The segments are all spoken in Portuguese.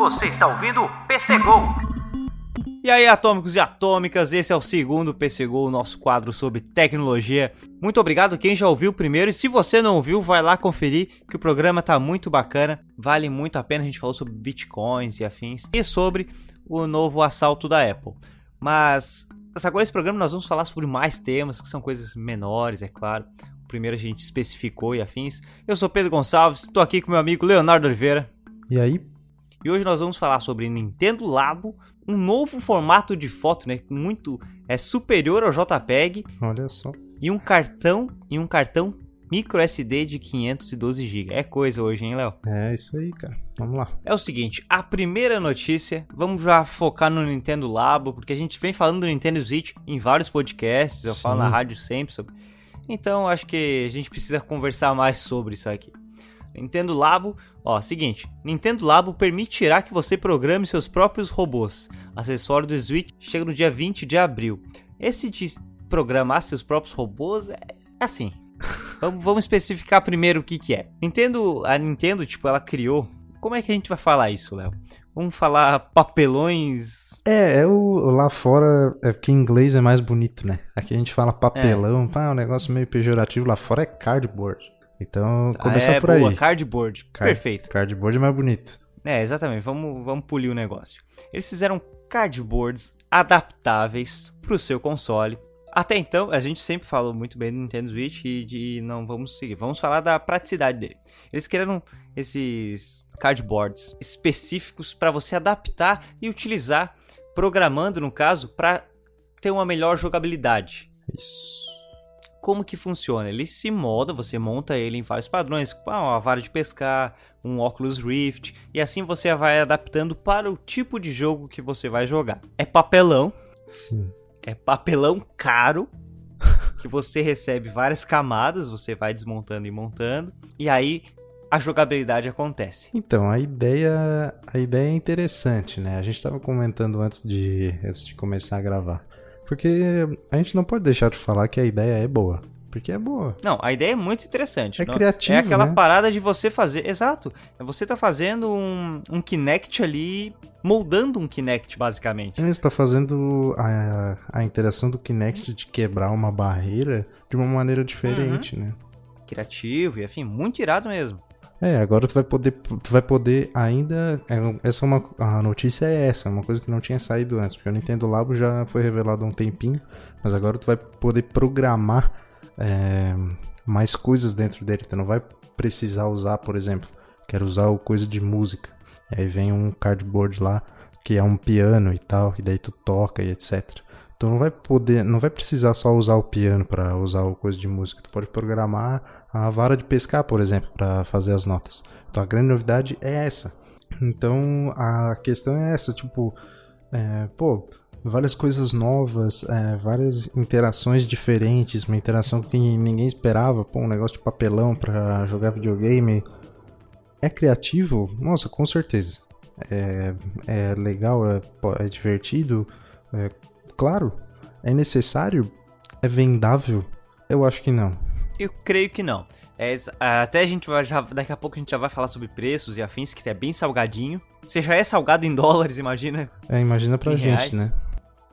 Você está ouvindo PC Go. E aí, atômicos e atômicas, esse é o segundo PC Go, nosso quadro sobre tecnologia. Muito obrigado quem já ouviu primeiro e se você não ouviu, vai lá conferir que o programa tá muito bacana, vale muito a pena. A gente falou sobre bitcoins e afins e sobre o novo assalto da Apple. Mas agora esse programa nós vamos falar sobre mais temas que são coisas menores, é claro. O primeiro a gente especificou e afins. Eu sou Pedro Gonçalves, estou aqui com meu amigo Leonardo Oliveira. E aí? E hoje nós vamos falar sobre Nintendo Labo, um novo formato de foto, né, muito é superior ao JPEG. Olha só. E um cartão e um cartão micro SD de 512 GB. É coisa hoje, hein, Léo? É isso aí, cara. Vamos lá. É o seguinte, a primeira notícia, vamos já focar no Nintendo Labo, porque a gente vem falando do Nintendo Switch em vários podcasts, eu Sim. falo na rádio sempre sobre. Então, acho que a gente precisa conversar mais sobre isso aqui. Nintendo Labo, ó, seguinte, Nintendo Labo permitirá que você programe seus próprios robôs. Acessório do Switch chega no dia 20 de abril. Esse de programar seus próprios robôs é assim. vamos, especificar primeiro o que que é. Nintendo, a Nintendo, tipo, ela criou. Como é que a gente vai falar isso, Léo? Vamos falar papelões. É, é o, lá fora, é porque em inglês é mais bonito, né? Aqui a gente fala papelão, é. pá, é um negócio meio pejorativo. Lá fora é cardboard. Então, começar ah, é, por boa, aí. Cardboard. Card, Perfeito. Cardboard é mais bonito. É, exatamente. Vamos, vamos polir o negócio. Eles fizeram cardboards adaptáveis para o seu console. Até então, a gente sempre falou muito bem do Nintendo Switch e de não vamos seguir. Vamos falar da praticidade dele. Eles criaram esses cardboards específicos para você adaptar e utilizar, programando no caso, para ter uma melhor jogabilidade. Isso como que funciona? Ele se molda, você monta ele em vários padrões, uma vara de pescar, um óculos Rift, e assim você vai adaptando para o tipo de jogo que você vai jogar. É papelão. Sim. É papelão caro, que você recebe várias camadas, você vai desmontando e montando, e aí a jogabilidade acontece. Então, a ideia, a ideia é interessante, né? A gente estava comentando antes de, antes de começar a gravar. Porque a gente não pode deixar de falar que a ideia é boa. Porque é boa. Não, a ideia é muito interessante. É não? criativo. É aquela né? parada de você fazer. Exato. É você tá fazendo um, um Kinect ali, moldando um Kinect, basicamente. É, você tá fazendo a, a interação do Kinect de quebrar uma barreira de uma maneira diferente, uhum. né? Criativo e enfim, muito irado mesmo. É, agora tu vai poder, tu vai poder ainda. É, essa é uma, a notícia é essa, uma coisa que não tinha saído antes, porque o Nintendo Labo já foi revelado há um tempinho, mas agora tu vai poder programar é, mais coisas dentro dele. Tu não vai precisar usar, por exemplo, quero usar o coisa de música. Aí vem um cardboard lá que é um piano e tal, e daí tu toca e etc. Tu não vai poder, não vai precisar só usar o piano para usar o coisa de música. Tu pode programar a vara de pescar, por exemplo, para fazer as notas. Então a grande novidade é essa. Então a questão é essa, tipo, é, pô, várias coisas novas, é, várias interações diferentes, uma interação que ninguém esperava, pô, um negócio de papelão para jogar videogame. É criativo? Nossa, com certeza. É, é legal, é, é divertido, é, claro. É necessário? É vendável? Eu acho que não. Eu creio que não. É, até a gente vai já, daqui a pouco a gente já vai falar sobre preços e afins, que é bem salgadinho. Você já é salgado em dólares, imagina. É, imagina pra gente, reais. né?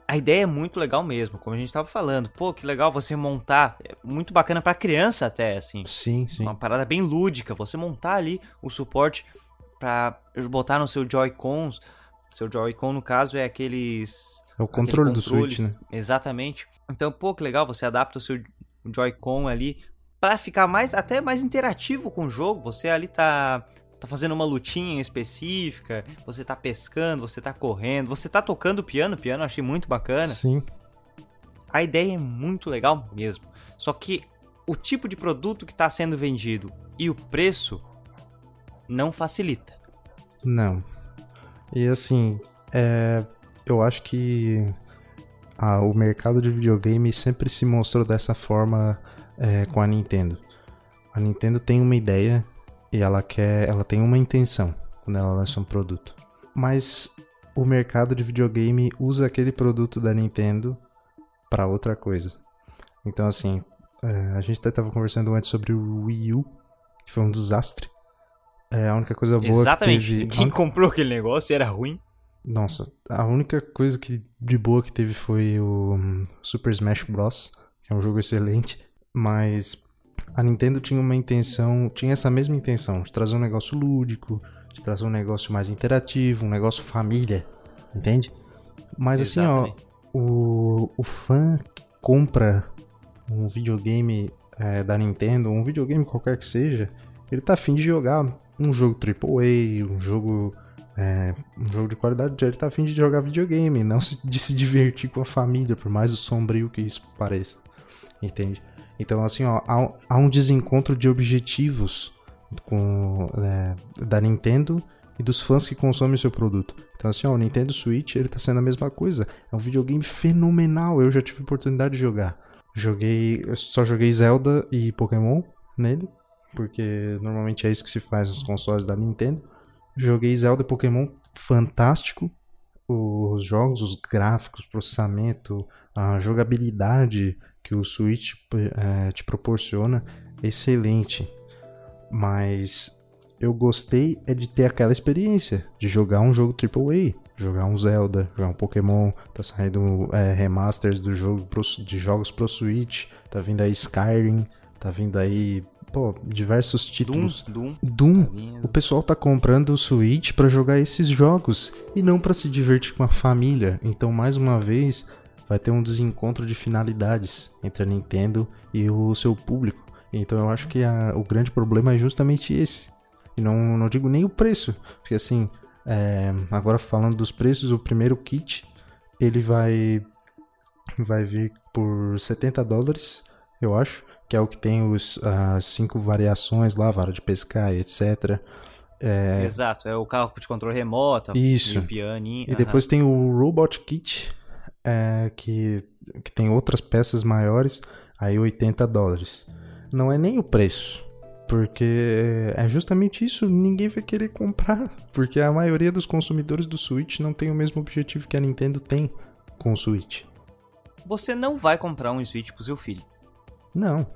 A ideia é muito legal mesmo, como a gente tava falando. Pô, que legal você montar. É muito bacana pra criança até, assim. Sim, sim. Uma parada bem lúdica. Você montar ali o suporte pra botar no seu Joy-Cons. Seu Joy-Con, no caso, é aqueles... É o controle do Switch, né? Exatamente. Então, pô, que legal, você adapta o seu Joy-Con ali para ficar mais até mais interativo com o jogo. Você ali tá tá fazendo uma lutinha específica, você tá pescando, você tá correndo, você tá tocando piano, piano achei muito bacana. Sim. A ideia é muito legal mesmo. Só que o tipo de produto que está sendo vendido e o preço não facilita. Não. E assim, é, eu acho que ah, o mercado de videogame sempre se mostrou dessa forma é, com a Nintendo. A Nintendo tem uma ideia e ela quer, ela tem uma intenção quando ela lança um produto. Mas o mercado de videogame usa aquele produto da Nintendo para outra coisa. Então assim, é, a gente até estava conversando antes sobre o Wii U, que foi um desastre. É a única coisa boa Exatamente. que teve. Quem comprou aquele negócio era ruim. Nossa, a única coisa que de boa que teve foi o hum, Super Smash Bros, que é um jogo excelente, mas a Nintendo tinha uma intenção, tinha essa mesma intenção, de trazer um negócio lúdico, de trazer um negócio mais interativo, um negócio família, entende? Mas Exatamente. assim, ó, o, o fã que compra um videogame é, da Nintendo, um videogame qualquer que seja, ele tá afim de jogar um jogo AAA, um jogo é, um jogo de qualidade, ele tá afim de jogar videogame, não de se divertir com a família, por mais sombrio que isso pareça. Entende? Então, assim, ó, há, há um desencontro de objetivos com, é, da Nintendo e dos fãs que consomem o seu produto. Então, assim, ó, o Nintendo Switch, ele tá sendo a mesma coisa. É um videogame fenomenal, eu já tive oportunidade de jogar. Joguei, só joguei Zelda e Pokémon nele, porque normalmente é isso que se faz nos consoles da Nintendo. Joguei Zelda e Pokémon, fantástico. Os jogos, os gráficos, processamento, a jogabilidade que o Switch eh, te proporciona, excelente. Mas eu gostei é de ter aquela experiência de jogar um jogo AAA, jogar um Zelda, jogar um Pokémon, tá saindo eh, remasters do jogo pro- de jogos pro Switch, tá vindo aí Skyrim, tá vindo aí, pô, diversos Doom, títulos. Doom. Doom, tá vindo. o pessoal tá comprando o Switch pra jogar esses jogos e não pra se divertir com a família. Então, mais uma vez, vai ter um desencontro de finalidades entre a Nintendo e o seu público. Então, eu acho que a- o grande problema é justamente esse. E não, não digo nem o preço, porque assim, é, agora falando dos preços, o primeiro kit ele vai vai vir por 70 dólares, eu acho, que é o que tem os as cinco variações lá, vara de pescar etc. É, Exato, é o carro de controle remoto, Isso. e o pianinho. E depois tem o Robot Kit, é, que, que tem outras peças maiores, aí 80 dólares. Não é nem o preço, porque é justamente isso, ninguém vai querer comprar, porque a maioria dos consumidores do Switch não tem o mesmo objetivo que a Nintendo tem com o Switch. Você não vai comprar um Switch pro seu filho. Não.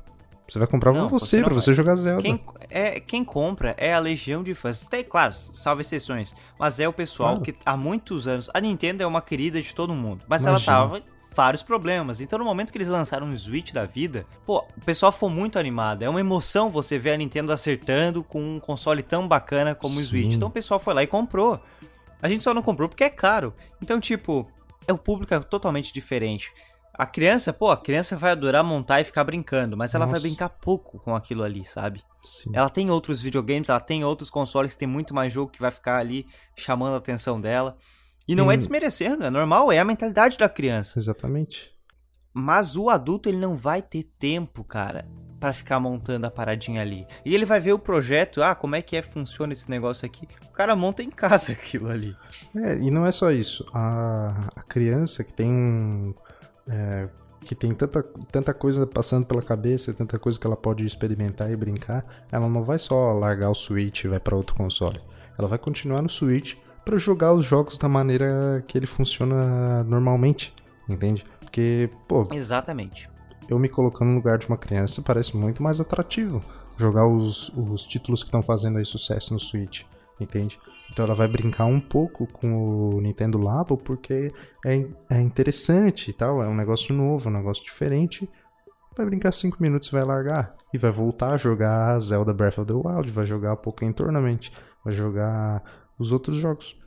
Você vai comprar Não, pra você você, não pra vai. você jogar Zelda. Quem, é, quem compra é a legião de fãs. Tem, claro, salve exceções. Mas é o pessoal Claro. que há muitos anos. A Nintendo é uma querida de todo mundo. Mas Imagina. ela tava vários problemas. Então, no momento que eles lançaram um Switch da vida, pô, o pessoal foi muito animado. É uma emoção você ver a Nintendo acertando com um console tão bacana como o Sim. Switch. Então, o pessoal foi lá e comprou. A gente só não comprou porque é caro. Então, tipo, é o público é totalmente diferente. A criança, pô, a criança vai adorar montar e ficar brincando, mas ela vai Nossa. brincar pouco com aquilo ali, sabe? Sim. Ela tem outros videogames, ela tem outros consoles que tem muito mais jogo que vai ficar ali chamando a atenção dela. E não é Hum. desmerecendo, é normal, é a mentalidade da criança. Exatamente. Mas o adulto, ele não vai ter tempo, cara, pra ficar montando a paradinha ali. E ele vai ver o projeto, ah, como é que é funciona esse negócio aqui. O cara monta em casa aquilo ali. É, e não é só isso. A, a criança que tem. É, que tem tanta, tanta coisa passando pela cabeça, tanta coisa que ela pode experimentar e brincar, ela não vai só largar o Switch e vai para outro console. Ela vai continuar no Switch para jogar os jogos da maneira que ele funciona normalmente, entende? Porque, pô, Exatamente. eu me colocando no lugar de uma criança parece muito mais atrativo jogar os, os títulos que estão fazendo aí sucesso no Switch, entende? Então ela vai brincar um pouco com o Nintendo Labo porque é, é interessante e tal, é um negócio novo, um negócio diferente. Vai brincar 5 minutos e vai largar. E vai voltar a jogar Zelda Breath of the Wild, vai jogar Pokémon Tournament, vai jogar os outros jogos.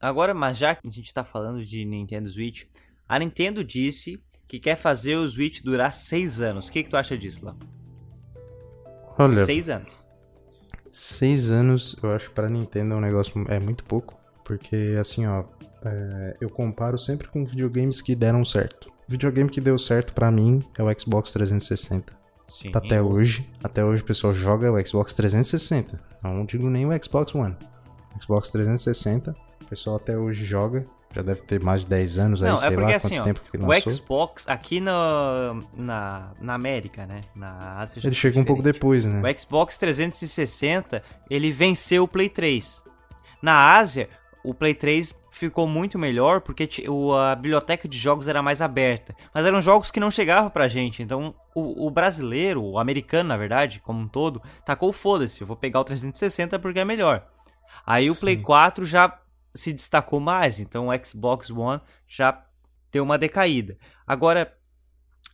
Agora, mas já que a gente tá falando de Nintendo Switch, a Nintendo disse que quer fazer o Switch durar seis anos. O que, que tu acha disso, Lá? Olha, Seis anos. Seis anos, eu acho que pra Nintendo é um negócio é muito pouco, porque assim, ó, é, eu comparo sempre com videogames que deram certo. O videogame que deu certo pra mim é o Xbox 360. Sim. Tá até hoje, até hoje o pessoal joga o Xbox 360. Não digo nem o Xbox One. Xbox 360, o pessoal até hoje joga. Já deve ter mais de 10 anos aí, Não, sei é porque lá assim, quanto ó, tempo que o lançou. Xbox aqui na, na, na América, né? Na Ásia Ele é chega um pouco depois, né? O Xbox 360, ele venceu o Play 3. Na Ásia, o Play 3 ficou muito melhor porque a biblioteca de jogos era mais aberta. Mas eram jogos que não chegavam pra gente. Então o, o brasileiro, o americano na verdade, como um todo, tacou foda-se. Eu vou pegar o 360 porque é melhor. Aí o Sim. Play 4 já se destacou mais. Então o Xbox One já deu uma decaída. Agora,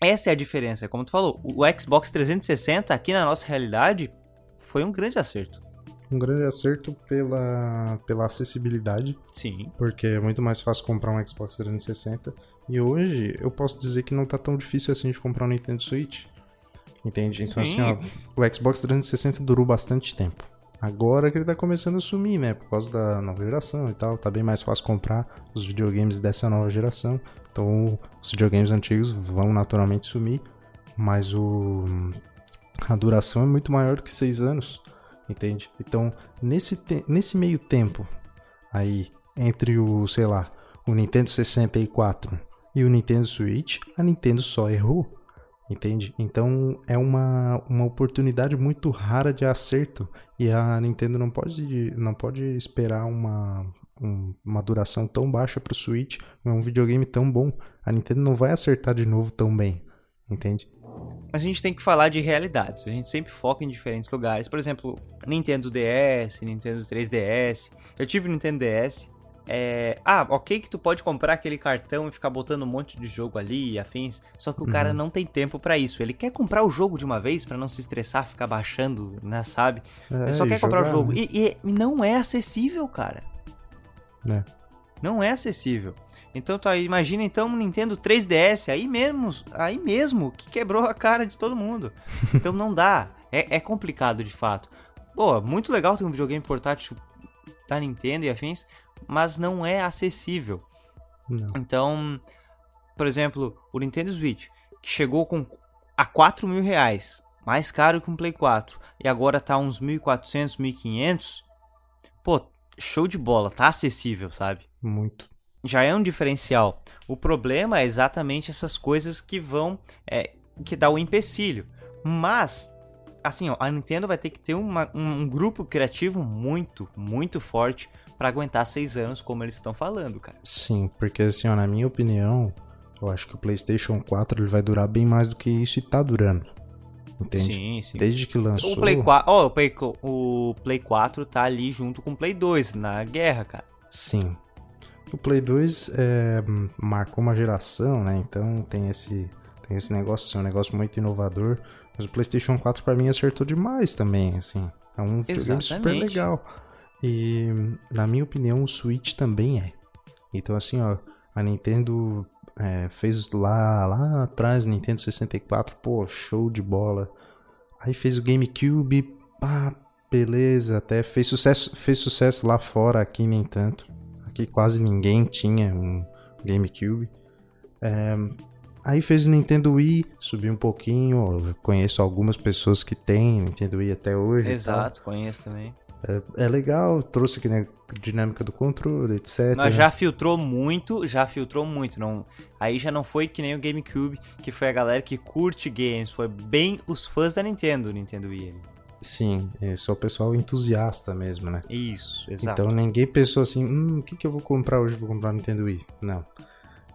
essa é a diferença. Como tu falou, o Xbox 360 aqui na nossa realidade foi um grande acerto um grande acerto pela, pela acessibilidade. Sim. Porque é muito mais fácil comprar um Xbox 360. E hoje eu posso dizer que não tá tão difícil assim de comprar um Nintendo Switch. Entende? Então, Sim. assim, ó, o Xbox 360 durou bastante tempo. Agora que ele tá começando a sumir, né? Por causa da nova geração e tal. Tá bem mais fácil comprar os videogames dessa nova geração. Então, os videogames antigos vão naturalmente sumir. Mas o... a duração é muito maior do que 6 anos entende? Então, nesse, nesse meio tempo aí, entre o, sei lá, o Nintendo 64 e o Nintendo Switch, a Nintendo só errou, entende? Então, é uma, uma oportunidade muito rara de acerto e a Nintendo não pode, não pode esperar uma, um, uma duração tão baixa para o Switch, um videogame tão bom. A Nintendo não vai acertar de novo tão bem, entende? a gente tem que falar de realidades. A gente sempre foca em diferentes lugares. Por exemplo, Nintendo DS, Nintendo 3DS. Eu tive Nintendo DS. É... Ah, ok que tu pode comprar aquele cartão e ficar botando um monte de jogo ali e afins. Só que o uhum. cara não tem tempo para isso. Ele quer comprar o jogo de uma vez para não se estressar, ficar baixando, né, sabe? É, Ele só quer comprar o jogo. Né? E, e, não é acessível, cara. É. Não é acessível. Então tá, imagina então um Nintendo 3DS aí mesmo, aí mesmo que quebrou a cara de todo mundo. Então não dá, é, é complicado de fato. Pô, muito legal ter um videogame portátil da Nintendo e afins, mas não é acessível. Não. Então, por exemplo, o Nintendo Switch, que chegou com a 4 mil reais, mais caro que um Play 4, e agora tá uns 1.400, 1.500, pô, show de bola, tá acessível, sabe? Muito já é um diferencial. O problema é exatamente essas coisas que vão é, que dá o empecilho. Mas assim, ó, a Nintendo vai ter que ter uma, um grupo criativo muito, muito forte para aguentar seis anos, como eles estão falando, cara. Sim, porque assim, ó, na minha opinião, eu acho que o PlayStation 4 ele vai durar bem mais do que isso e tá durando. Entende? Sim, sim. Desde que lançou. O Play 4, oh, o, Play, o Play 4 tá ali junto com o Play 2 na guerra, cara. Sim. O Play 2 é, marcou uma geração, né? Então tem esse, tem esse negócio, assim, um negócio muito inovador. Mas o PlayStation 4 para mim acertou demais também, assim. É um videogame super legal. E na minha opinião o Switch também é. Então assim, ó, a Nintendo é, fez lá, lá atrás, Nintendo 64, pô, show de bola. Aí fez o GameCube, pá, beleza, até fez sucesso, fez sucesso lá fora, aqui nem tanto que quase ninguém tinha um GameCube. É, aí fez o Nintendo Wii, subiu um pouquinho. Eu conheço algumas pessoas que têm Nintendo Wii até hoje. Exato, conheço também. É, é, legal, trouxe aqui, né, dinâmica do controle, etc. Mas já filtrou muito, já filtrou muito. Não, aí já não foi que nem o GameCube, que foi a galera que curte games, foi bem os fãs da Nintendo, Nintendo Wii. Sim, é só o pessoal entusiasta mesmo, né? Isso, exato. Então ninguém pensou assim, hum, o que, que eu vou comprar hoje? Vou comprar o Nintendo Wii. Não.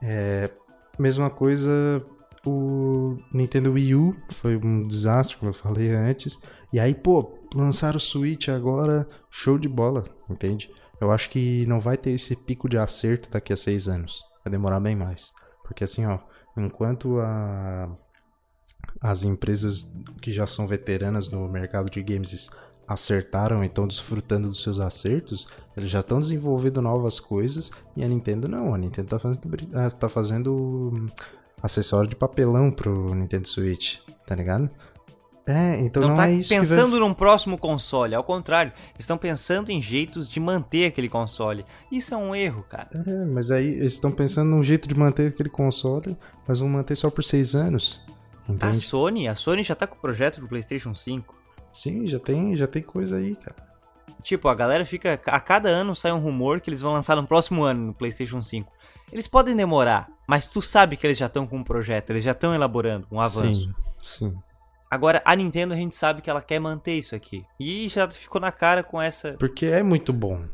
É, mesma coisa, o Nintendo Wii U foi um desastre, como eu falei antes. E aí, pô, lançaram o Switch agora, show de bola, entende? Eu acho que não vai ter esse pico de acerto daqui a seis anos. Vai demorar bem mais. Porque assim, ó, enquanto a as empresas que já são veteranas no mercado de games acertaram e estão desfrutando dos seus acertos, eles já estão desenvolvendo novas coisas e a Nintendo não. A Nintendo está fazendo, tá fazendo acessório de papelão pro Nintendo Switch, tá ligado? É, então não, não tá é isso pensando vai... num próximo console, ao contrário, estão pensando em jeitos de manter aquele console. Isso é um erro, cara. É, mas aí eles estão pensando num jeito de manter aquele console, mas vão manter só por seis anos. Entende? A Sony, a Sony já tá com o projeto do PlayStation 5. Sim, já tem, já tem coisa aí, cara. Tipo, a galera fica. A cada ano sai um rumor que eles vão lançar no próximo ano no PlayStation 5. Eles podem demorar, mas tu sabe que eles já estão com um projeto, eles já estão elaborando um avanço. Sim, sim. Agora, a Nintendo a gente sabe que ela quer manter isso aqui. E já ficou na cara com essa. Porque é muito bom.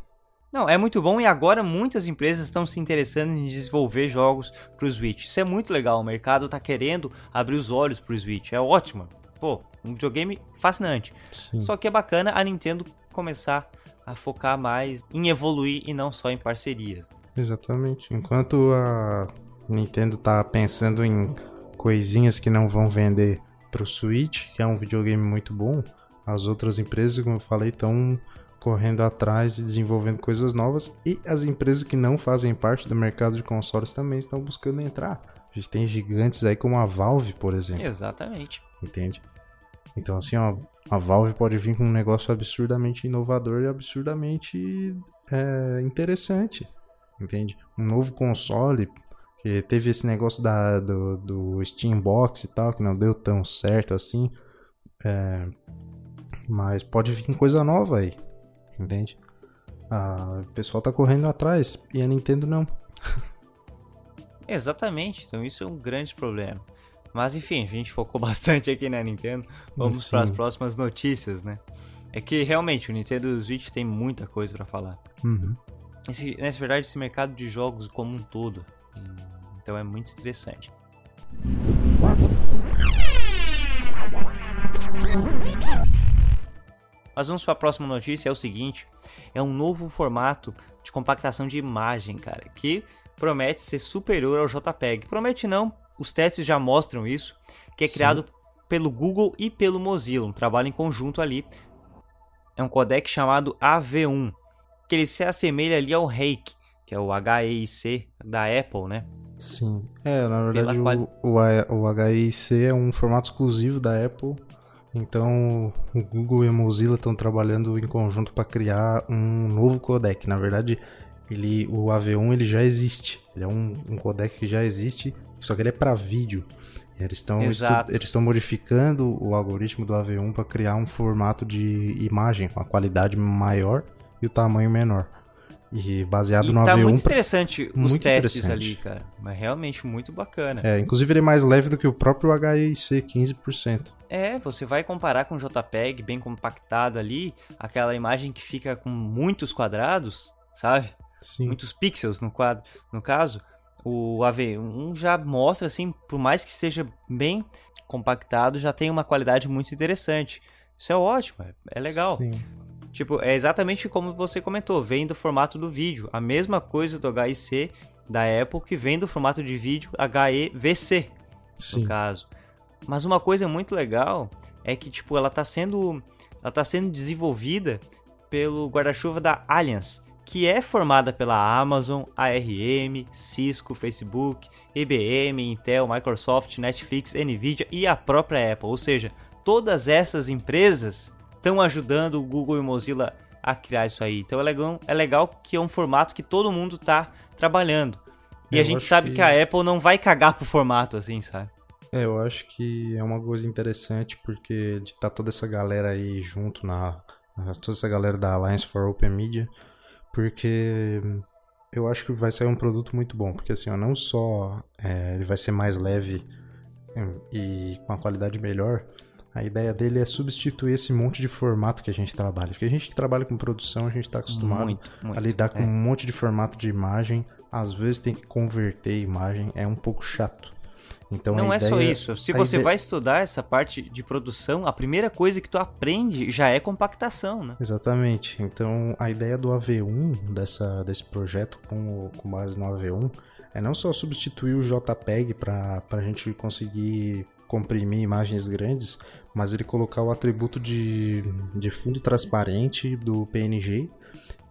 Não, é muito bom e agora muitas empresas estão se interessando em desenvolver jogos para o Switch. Isso é muito legal, o mercado está querendo abrir os olhos para o Switch. É ótimo. Pô, um videogame fascinante. Sim. Só que é bacana a Nintendo começar a focar mais em evoluir e não só em parcerias. Exatamente. Enquanto a Nintendo tá pensando em coisinhas que não vão vender pro Switch, que é um videogame muito bom, as outras empresas, como eu falei, estão correndo atrás e desenvolvendo coisas novas e as empresas que não fazem parte do mercado de consoles também estão buscando entrar. A gente tem gigantes aí como a Valve, por exemplo. Exatamente. Entende? Então, assim, ó, a Valve pode vir com um negócio absurdamente inovador e absurdamente é, interessante. Entende? Um novo console, que teve esse negócio da, do, do Steam Box e tal, que não deu tão certo assim. É, mas pode vir coisa nova aí. Entende? Ah, o pessoal tá correndo atrás e a Nintendo não. Exatamente, então isso é um grande problema. Mas enfim, a gente focou bastante aqui na Nintendo. Vamos para as próximas notícias, né? É que realmente o Nintendo Switch tem muita coisa para falar. Uhum. Esse, nessa verdade, esse mercado de jogos como um todo. Então é muito interessante. Mas vamos para a próxima notícia, é o seguinte, é um novo formato de compactação de imagem, cara, que promete ser superior ao JPEG. Promete não, os testes já mostram isso, que é Sim. criado pelo Google e pelo Mozilla, um trabalho em conjunto ali. É um codec chamado AV1, que ele se assemelha ali ao Rake, que é o HEIC da Apple, né? Sim, é, na verdade o, o, o HEIC é um formato exclusivo da Apple, então o Google e a Mozilla estão trabalhando em conjunto para criar um novo codec. Na verdade, ele, o AV1 ele já existe, ele é um, um codec que já existe, só que ele é para vídeo. Eles estão eles estão modificando o algoritmo do AV1 para criar um formato de imagem com a qualidade maior e o tamanho menor. E baseado e no tá AV1. muito interessante os muito testes interessante. ali, cara. Mas realmente muito bacana. É, inclusive ele é mais leve do que o próprio HIC, 15%. É, você vai comparar com o JPEG bem compactado ali, aquela imagem que fica com muitos quadrados, sabe? Sim. Muitos pixels no quadro, no caso. O AV1 já mostra assim, por mais que esteja bem compactado, já tem uma qualidade muito interessante. Isso é ótimo, é, é legal. Sim. Tipo, é exatamente como você comentou, vem do formato do vídeo. A mesma coisa do HIC da Apple que vem do formato de vídeo HEVC, Sim. no caso. Mas uma coisa muito legal é que tipo, ela está sendo ela tá sendo desenvolvida pelo guarda-chuva da Allianz, que é formada pela Amazon, ARM, Cisco, Facebook, IBM, Intel, Microsoft, Netflix, Nvidia e a própria Apple. Ou seja, todas essas empresas estão ajudando o Google e o Mozilla a criar isso aí. Então é legal, é legal que é um formato que todo mundo está trabalhando. E eu a gente sabe que... que... a Apple não vai cagar pro formato assim, sabe? É, eu acho que é uma coisa interessante porque de estar tá toda essa galera aí junto na toda essa galera da Alliance for Open Media, porque eu acho que vai sair um produto muito bom, porque assim, ó, não só é, ele vai ser mais leve e com a qualidade melhor, a ideia dele é substituir esse monte de formato que a gente trabalha. Porque a gente que trabalha com produção, a gente está acostumado muito, muito, a lidar com é. um monte de formato de imagem. Às vezes tem que converter a imagem, é um pouco chato. Então, não é só isso. Se você ideia... vai estudar essa parte de produção, a primeira coisa que tu aprende já é compactação, né? Exatamente. Então a ideia do AV1, dessa, desse projeto com, com base no AV1, é não só substituir o JPEG para a gente conseguir comprimir imagens grandes, mas ele colocar o atributo de, de fundo transparente do PNG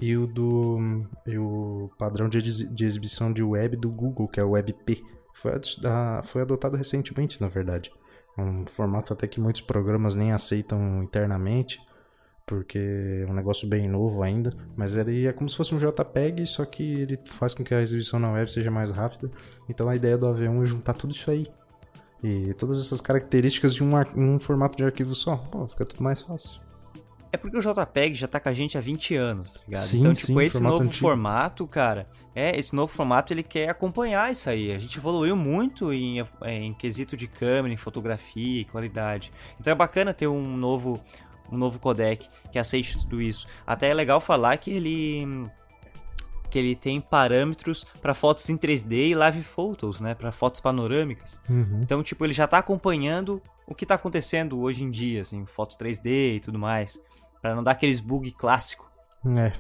e o do e o padrão de, de exibição de web do Google, que é o WebP. Foi, foi adotado recentemente, na verdade. É um formato até que muitos programas nem aceitam internamente, porque é um negócio bem novo ainda. Mas ele é como se fosse um JPEG, só que ele faz com que a exibição na web seja mais rápida. Então a ideia do AV1 é juntar tudo isso aí e todas essas características de um, um formato de arquivo só. Pô, fica tudo mais fácil. É porque o JPEG já tá com a gente há 20 anos, tá ligado? Sim, então, tipo, sim, esse novo antigo. formato, cara, é, esse novo formato ele quer acompanhar isso aí. A gente evoluiu muito em, em quesito de câmera, em fotografia e qualidade. Então é bacana ter um novo, um novo codec que aceite tudo isso. Até é legal falar que ele que ele tem parâmetros para fotos em 3D e live photos, né, para fotos panorâmicas. Uhum. Então, tipo, ele já tá acompanhando o que tá acontecendo hoje em dia, assim, fotos 3D e tudo mais, para não dar aqueles bug clássico, É.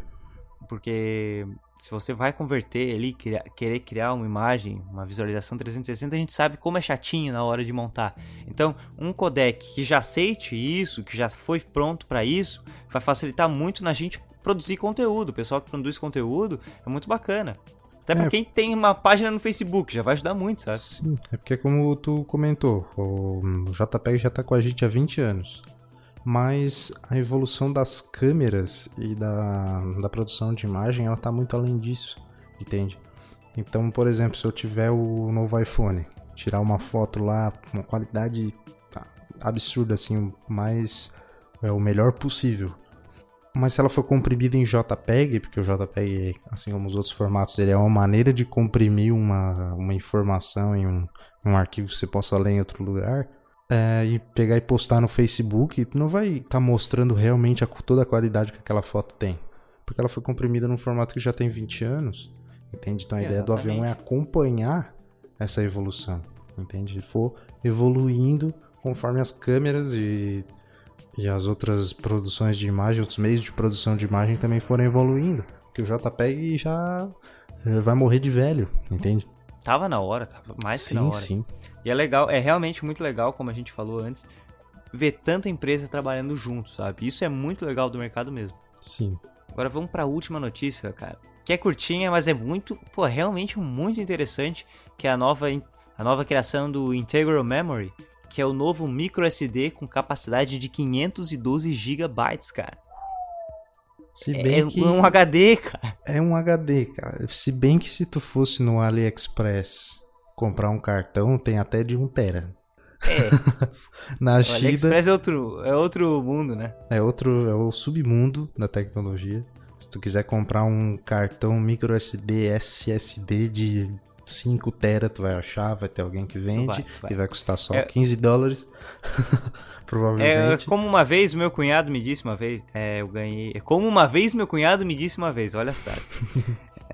porque se você vai converter ali, criar- querer criar uma imagem, uma visualização 360, a gente sabe como é chatinho na hora de montar. Então, um codec que já aceite isso, que já foi pronto para isso, vai facilitar muito na gente produzir conteúdo. O pessoal que produz conteúdo é muito bacana. Até pra É. quem tem uma página no Facebook, já vai ajudar muito, sabe? Sim, é porque como tu comentou, o JPEG já tá com a gente há 20 anos. Mas a evolução das câmeras e da, da produção de imagem, ela tá muito além disso, entende? Então, por exemplo, se eu tiver o novo iPhone, tirar uma foto lá, uma qualidade absurda, assim, mais é o melhor possível. Mas se ela for comprimida em JPEG, porque o JPEG, assim como os outros formatos, ele é uma maneira de comprimir uma, uma informação em um, um arquivo que você possa ler em outro lugar, é, e pegar e postar no Facebook, tu não vai estar mostrando realmente a, toda a qualidade que aquela foto tem. Porque ela foi comprimida num formato que já tem 20 anos, entende? Então a ideia do avião é Exatamente. acompanhar essa evolução, entende? For evoluindo conforme as câmeras e e as outras produções de imagem, outros meios de produção de imagem também foram evoluindo. Que o JPEG já, já vai morrer de velho, entende? Tava na hora, tava mais que sim, na hora. sim. E é legal, é realmente muito legal, como a gente falou antes, ver tanta empresa trabalhando junto, sabe? Isso é muito legal do mercado mesmo. Sim. Agora vamos para a última notícia, cara. Que é curtinha, mas é muito, pô, realmente muito interessante, que é a nova a nova criação do Integral Memory, que é o novo micro SD com capacidade de 512 GB, cara. Se É bem que um HD, cara. é um HD, cara. Se bem que se tu fosse no AliExpress comprar um cartão, tem até de 1 tera. É, Na o China AliExpress é outro, é outro mundo, né? é outro, é o submundo da tecnologia. Se tu quiser comprar um cartão micro SD SSD de 5 tera, tu vai achar, vai ter alguém que vende vai, tu vai. e vai custar só É- 15 dólares. É, Provavelmente. como uma vez meu cunhado me disse uma vez, é, eu ganhei. É como uma vez meu cunhado me disse uma vez, olha a frase.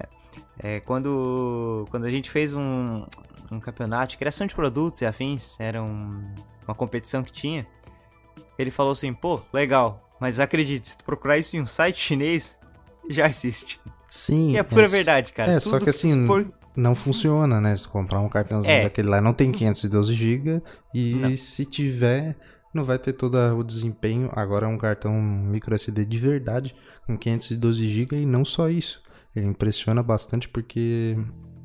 é, é, quando, quando a gente fez um, um campeonato de criação de produtos e afins, era um- uma competição que tinha, ele falou assim: pô, legal, mas acredite, se tu procurar isso em um site chinês, já existe. Sim. E é pura é- verdade, cara. É, só Tudo que assim, for- não funciona, né? Se tu comprar um cartãozinho É. daquele lá, não tem 512 GB e Não. se tiver, não vai ter todo o desempenho. Agora é um cartão micro SD de verdade com 512 GB e não só isso. Ele impressiona bastante porque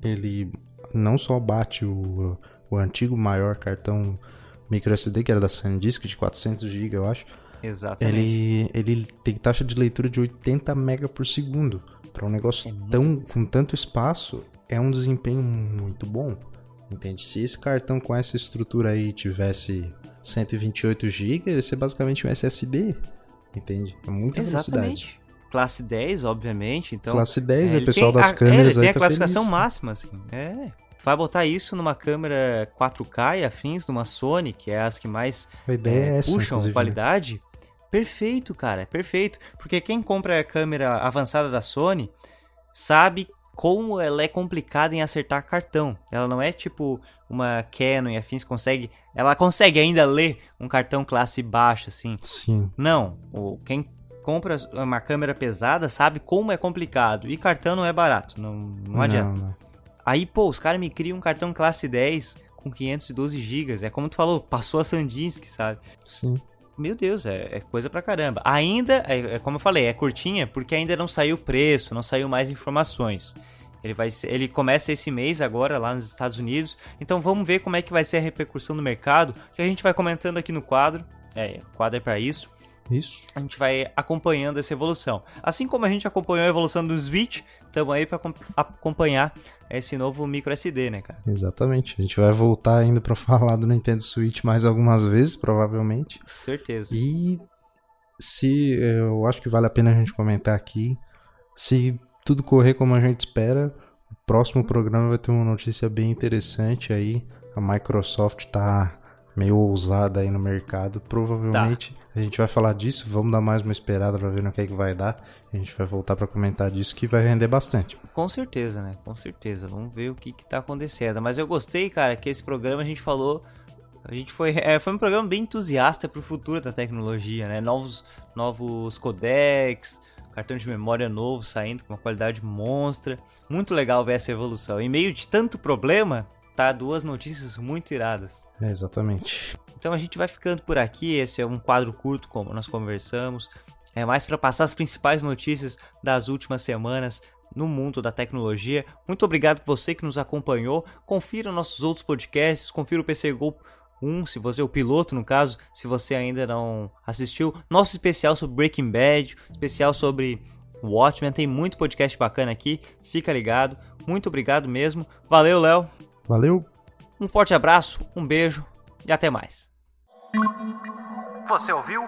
ele não só bate o, o antigo maior cartão micro SD que era da SanDisk de 400 GB, eu acho. Exatamente. Ele, ele tem taxa de leitura de 80 mega por segundo. Para um negócio tão com tanto espaço, é um desempenho muito bom. Entende? Se esse cartão com essa estrutura aí tivesse 128 GB, ia ser basicamente um SSD. Entende? É muita velocidade. Exatamente. Classe 10, obviamente. Então, Classe 10, É, o ele pessoal tem das a- é, câmeras ele tem aí a tá classificação feliz. máxima, assim. É. Tu vai botar isso numa câmera 4K e afins, numa Sony, que é as que mais A é, é, essa, puxam inclusive, né? qualidade. Perfeito, cara, é perfeito. Porque quem compra a câmera avançada da Sony sabe como ela é complicada em acertar cartão. Ela não é tipo uma Canon e afins consegue, ela consegue ainda ler um cartão classe baixa assim. Sim. Não, o, quem compra uma câmera pesada sabe como é complicado. E cartão não é barato, não, não adianta. não. Aí, pô, os caras me criam um cartão classe 10 com 512 GB. É como tu falou, passou a SanDisk, sabe? Sim. Meu Deus, é, é coisa pra caramba. Ainda, é, é como eu falei, é curtinha porque ainda não saiu o preço, não saiu mais informações. Ele, vai ele começa esse mês agora lá nos Estados Unidos. Então vamos ver como é que vai ser a repercussão no mercado. Que a gente vai comentando aqui no quadro. É, o quadro é pra isso Isso. a gente vai acompanhando essa evolução. Assim como a gente acompanhou a evolução do Switch, estamos aí para acompanhar esse novo micro SD, né, cara? Exatamente. A gente vai voltar ainda pra falar do Nintendo Switch mais algumas vezes, provavelmente. Certeza. E se eu acho que vale a pena a gente comentar aqui, se tudo correr como a gente espera, o próximo programa vai ter uma notícia bem interessante aí. A Microsoft está meio ousada aí no mercado. Provavelmente tá. a gente vai falar disso, vamos dar mais uma esperada para ver no que é que vai dar. A gente vai voltar para comentar disso que vai render bastante. Com certeza, né? Com certeza. Vamos ver o que que tá acontecendo. Mas eu gostei, cara, que esse programa a gente falou a gente foi, é, foi um programa bem entusiasta para o futuro da tecnologia, né? Novos, novos codecs, cartão de memória novo saindo com uma qualidade monstra. Muito legal ver essa evolução. Em meio de tanto problema, duas notícias muito iradas. É, exatamente. Então a gente vai ficando por aqui. Esse é um quadro curto, como nós conversamos. É mais para passar as principais notícias das últimas semanas no mundo da tecnologia. Muito obrigado por você que nos acompanhou. Confira nossos outros podcasts, confira o PC Go 1, se você, o piloto no caso, se você ainda não assistiu. Nosso especial sobre Breaking Bad, especial sobre Watchmen, tem muito podcast bacana aqui, fica ligado. Muito obrigado mesmo. Valeu, Léo. Valeu. Um forte abraço, um beijo e até mais. Você ouviu.